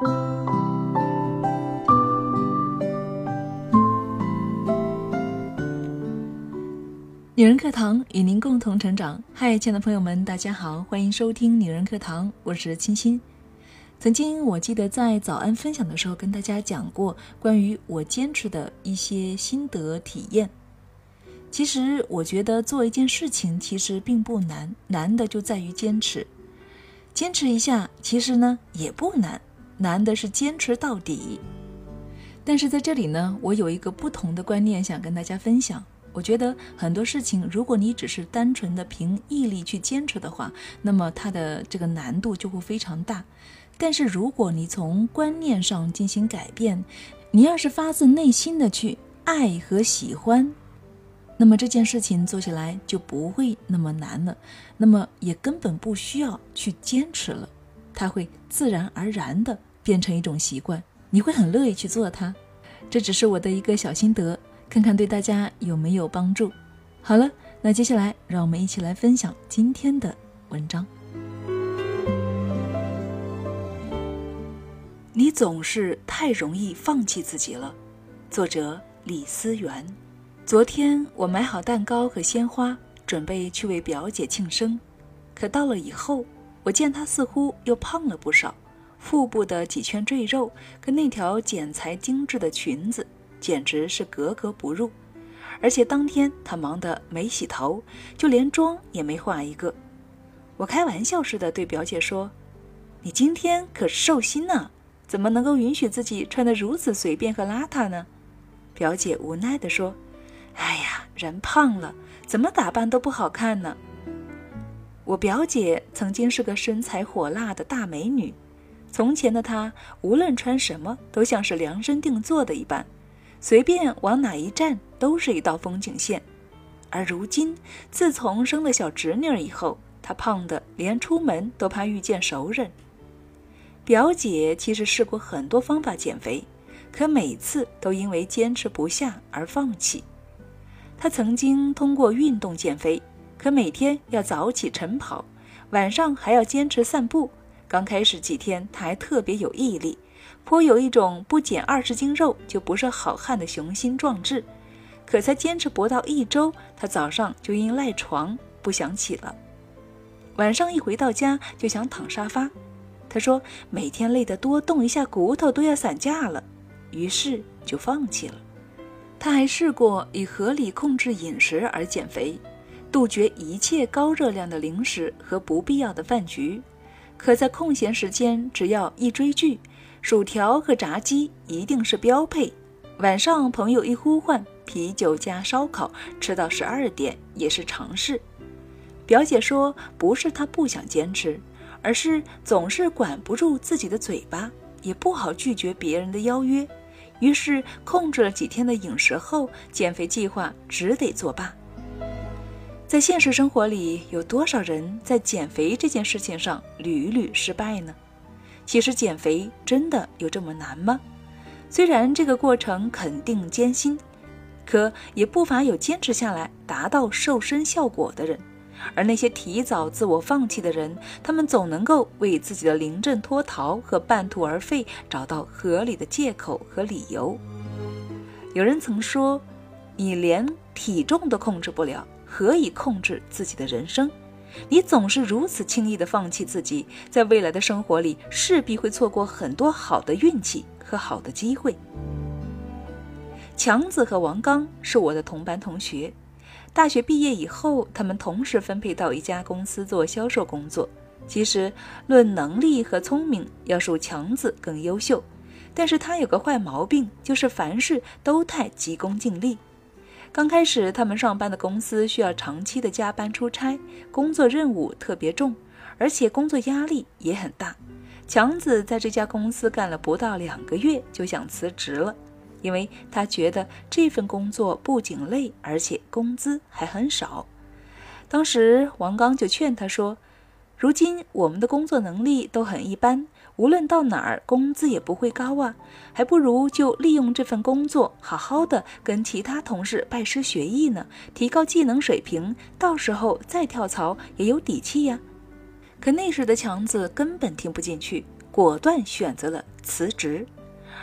女人课堂与您共同成长。嗨，亲爱的朋友们，大家好，欢迎收听女人课堂，我是清新。曾经我记得在早安分享的时候跟大家讲过关于我坚持的一些心得体验。其实我觉得做一件事情其实并不难，难的就在于坚持。坚持一下，其实呢也不难，难的是坚持到底。但是在这里呢，我有一个不同的观念想跟大家分享。我觉得很多事情，如果你只是单纯的凭毅力去坚持的话，那么它的这个难度就会非常大。但是如果你从观念上进行改变，你要是发自内心的去爱和喜欢，那么这件事情做起来就不会那么难了，那么也根本不需要去坚持了，它会自然而然的变成一种习惯，你会很乐意去做它。这只是我的一个小心得。看看对大家有没有帮助。好了，那接下来让我们一起来分享今天的文章。你总是太容易放弃自己了。作者李思源。昨天我买好蛋糕和鲜花，准备去为表姐庆生。可到了以后，我见她似乎又胖了不少，腹部的几圈赘肉跟那条剪裁精致的裙子。简直是格格不入，而且当天他忙得没洗头，就连妆也没化一个。我开玩笑似的对表姐说：“你今天可是寿星呢，怎么能够允许自己穿得如此随便和邋遢呢？”表姐无奈地说：“哎呀，人胖了，怎么打扮都不好看呢。”我表姐曾经是个身材火辣的大美女，从前的她无论穿什么都像是量身定做的一般。随便往哪一站都是一道风景线，而如今自从生了小侄女以后，她胖得连出门都怕遇见熟人。表姐其实试过很多方法减肥，可每次都因为坚持不下而放弃。她曾经通过运动减肥，可每天要早起晨跑，晚上还要坚持散步。刚开始几天，他还特别有毅力。颇有一种不减二十斤肉就不是好汉的雄心壮志，可才坚持不到一周，他早上就因赖床不想起了，晚上一回到家就想躺沙发。他说每天累得多，动一下骨头都要散架了，于是就放弃了。他还试过以合理控制饮食而减肥，杜绝一切高热量的零食和不必要的饭局，可在空闲时间只要一追剧。薯条和炸鸡一定是标配。晚上朋友一呼唤，啤酒加烧烤，吃到十二点也是常事。表姐说，不是她不想坚持，而是总是管不住自己的嘴巴，也不好拒绝别人的邀约。于是控制了几天的饮食后，减肥计划只得作罢。在现实生活里，有多少人在减肥这件事情上屡屡失败呢？其实减肥真的有这么难吗？虽然这个过程肯定艰辛，可也不乏有坚持下来达到瘦身效果的人。而那些提早自我放弃的人，他们总能够为自己的临阵脱逃和半途而废找到合理的借口和理由。有人曾说：“你连体重都控制不了，何以控制自己的人生？”你总是如此轻易地放弃自己，在未来的生活里势必会错过很多好的运气和好的机会。强子和王刚是我的同班同学，大学毕业以后，他们同时分配到一家公司做销售工作。其实论能力和聪明，要数强子更优秀，但是他有个坏毛病，就是凡事都太急功近利。刚开始，他们上班的公司需要长期的加班出差，工作任务特别重，而且工作压力也很大。强子在这家公司干了不到两个月就想辞职了，因为他觉得这份工作不仅累，而且工资还很少。当时王刚就劝他说：“如今我们的工作能力都很一般。”无论到哪儿，工资也不会高啊，还不如就利用这份工作，好好的跟其他同事拜师学艺呢，提高技能水平，到时候再跳槽也有底气呀。可那时的强子根本听不进去，果断选择了辞职。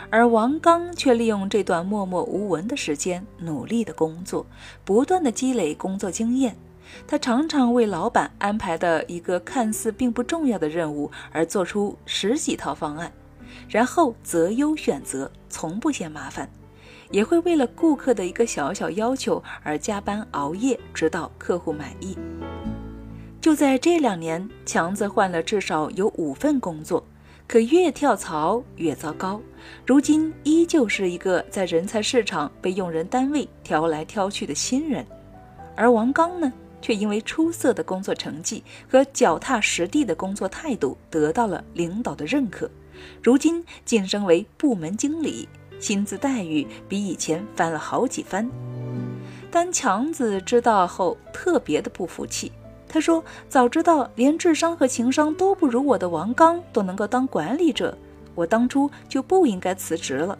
而王刚却利用这段默默无闻的时间，努力的工作，不断的积累工作经验。他常常为老板安排的一个看似并不重要的任务而做出十几套方案，然后择优选择，从不嫌麻烦，也会为了顾客的一个小小要求而加班熬夜，直到客户满意。就在这两年，强子换了至少有五份工作。可越跳槽越糟糕，如今依旧是一个在人才市场被用人单位挑来挑去的新人，而王刚呢，却因为出色的工作成绩和脚踏实地的工作态度得到了领导的认可，如今晋升为部门经理，薪资待遇比以前翻了好几番。当强子知道后，特别的不服气。他说：“早知道连智商和情商都不如我的王刚都能够当管理者，我当初就不应该辞职了。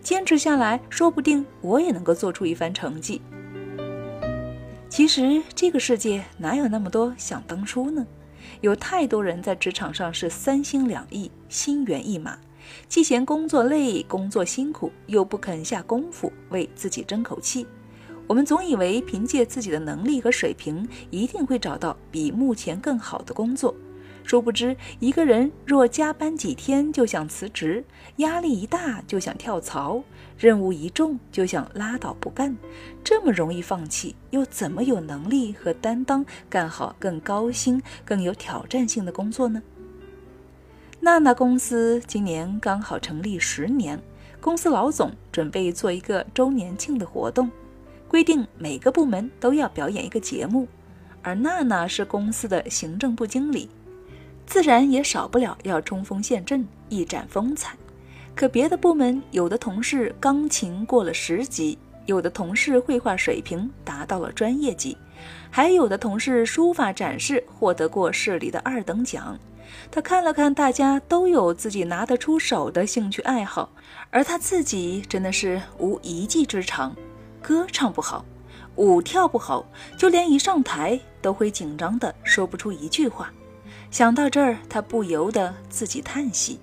坚持下来，说不定我也能够做出一番成绩。”其实这个世界哪有那么多想当初呢？有太多人在职场上是三心两意、心猿意马，既嫌工作累、工作辛苦，又不肯下功夫为自己争口气。我们总以为凭借自己的能力和水平，一定会找到比目前更好的工作。殊不知，一个人若加班几天就想辞职，压力一大就想跳槽，任务一重就想拉倒不干，这么容易放弃，又怎么有能力和担当干好更高薪、更有挑战性的工作呢？娜娜公司今年刚好成立十年，公司老总准备做一个周年庆的活动。规定每个部门都要表演一个节目，而娜娜是公司的行政部经理，自然也少不了要冲锋陷阵、一展风采。可别的部门有的同事钢琴过了十级，有的同事绘画水平达到了专业级，还有的同事书法展示获得过市里的二等奖。他看了看大家都有自己拿得出手的兴趣爱好，而他自己真的是无一技之长。歌唱不好，舞跳不好，就连一上台都会紧张的说不出一句话。想到这儿，他不由得自己叹息。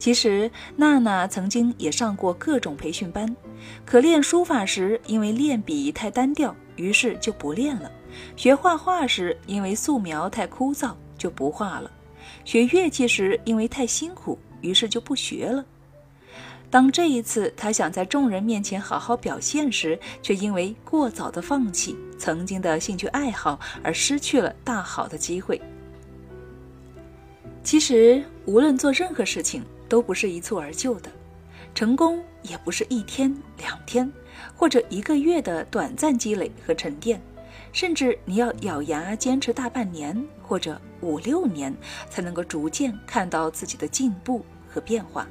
其实娜娜曾经也上过各种培训班，可练书法时，因为练笔太单调，于是就不练了；学画画时，因为素描太枯燥，就不画了；学乐器时，因为太辛苦，于是就不学了。当这一次他想在众人面前好好表现时，却因为过早的放弃曾经的兴趣爱好而失去了大好的机会。其实，无论做任何事情，都不是一蹴而就的，成功也不是一天两天或者一个月的短暂积累和沉淀，甚至你要咬牙坚持大半年或者五六年，才能够逐渐看到自己的进步和变化。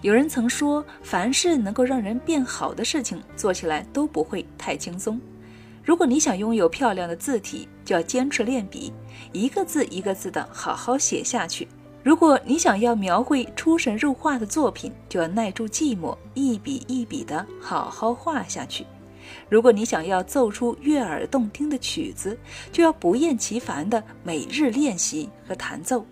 有人曾说，凡是能够让人变好的事情，做起来都不会太轻松。如果你想拥有漂亮的字体，就要坚持练笔，一个字一个字的好好写下去；如果你想要描绘出神入化的作品，就要耐住寂寞，一笔一笔的好好画下去；如果你想要奏出悦耳动听的曲子，就要不厌其烦的每日练习和弹奏。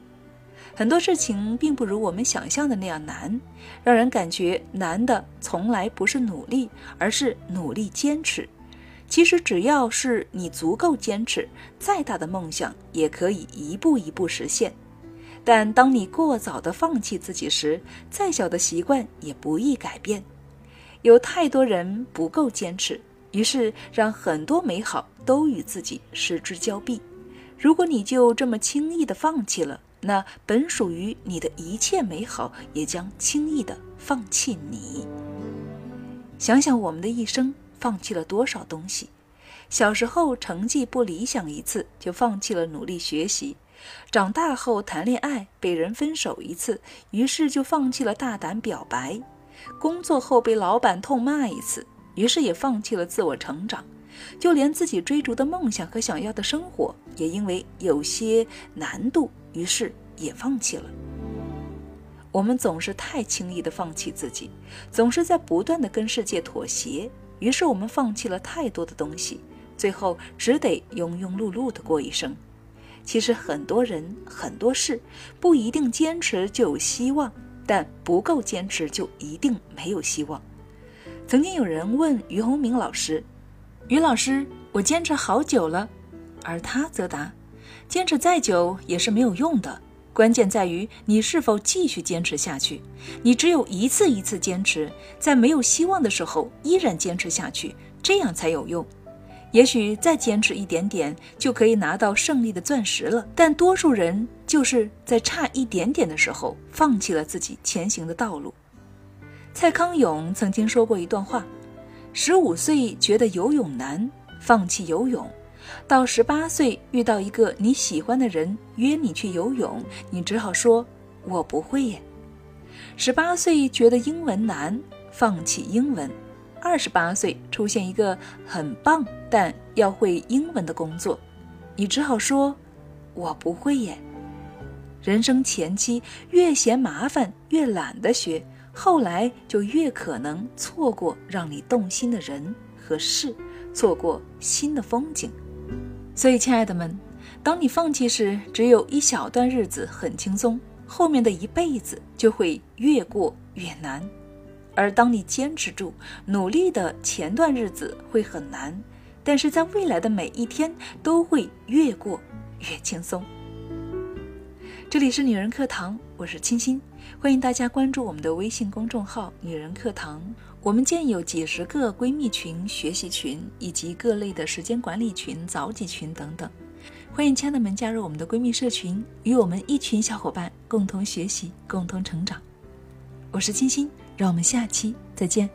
很多事情并不如我们想象的那样难，让人感觉难的从来不是努力，而是努力坚持。其实只要是你足够坚持，再大的梦想也可以一步一步实现。但当你过早的放弃自己时，再小的习惯也不易改变。有太多人不够坚持，于是让很多美好都与自己失之交臂。如果你就这么轻易的放弃了，那本属于你的一切美好，也将轻易的放弃你。想想我们的一生，放弃了多少东西？小时候成绩不理想一次，就放弃了努力学习；长大后谈恋爱被人分手一次，于是就放弃了大胆表白；工作后被老板痛骂一次，于是也放弃了自我成长。就连自己追逐的梦想和想要的生活，也因为有些难度。于是也放弃了。我们总是太轻易的放弃自己，总是在不断的跟世界妥协。于是我们放弃了太多的东西，最后只得庸庸碌碌的过一生。其实很多人很多事不一定坚持就有希望，但不够坚持就一定没有希望。曾经有人问于洪明老师：“于老师，我坚持好久了。”而他则答：“坚持再久也是没有用的。”关键在于你是否继续坚持下去。你只有一次一次坚持，在没有希望的时候依然坚持下去，这样才有用。也许再坚持一点点就可以拿到胜利的钻石了，但多数人就是在差一点点的时候放弃了自己前行的道路。蔡康永曾经说过一段话：十五岁觉得游泳难，放弃游泳。到十八岁遇到一个你喜欢的人约你去游泳，你只好说“我不会耶”。十八岁觉得英文难，放弃英文；二十八岁出现一个很棒但要会英文的工作，你只好说“我不会耶”。人生前期越嫌麻烦，越懒得学，后来就越可能错过让你动心的人和事，错过新的风景。所以，亲爱的们，当你放弃时，只有一小段日子很轻松，后面的一辈子就会越过越难；而当你坚持住、努力的前段日子会很难，但是在未来的每一天都会越过越轻松。这里是女人课堂，我是清新，欢迎大家关注我们的微信公众号“女人课堂”。我们建有几十个闺蜜群、学习群，以及各类的时间管理群、早起群等等。欢迎亲爱的们加入我们的闺蜜社群，与我们一群小伙伴共同学习、共同成长。我是清新，让我们下期再见。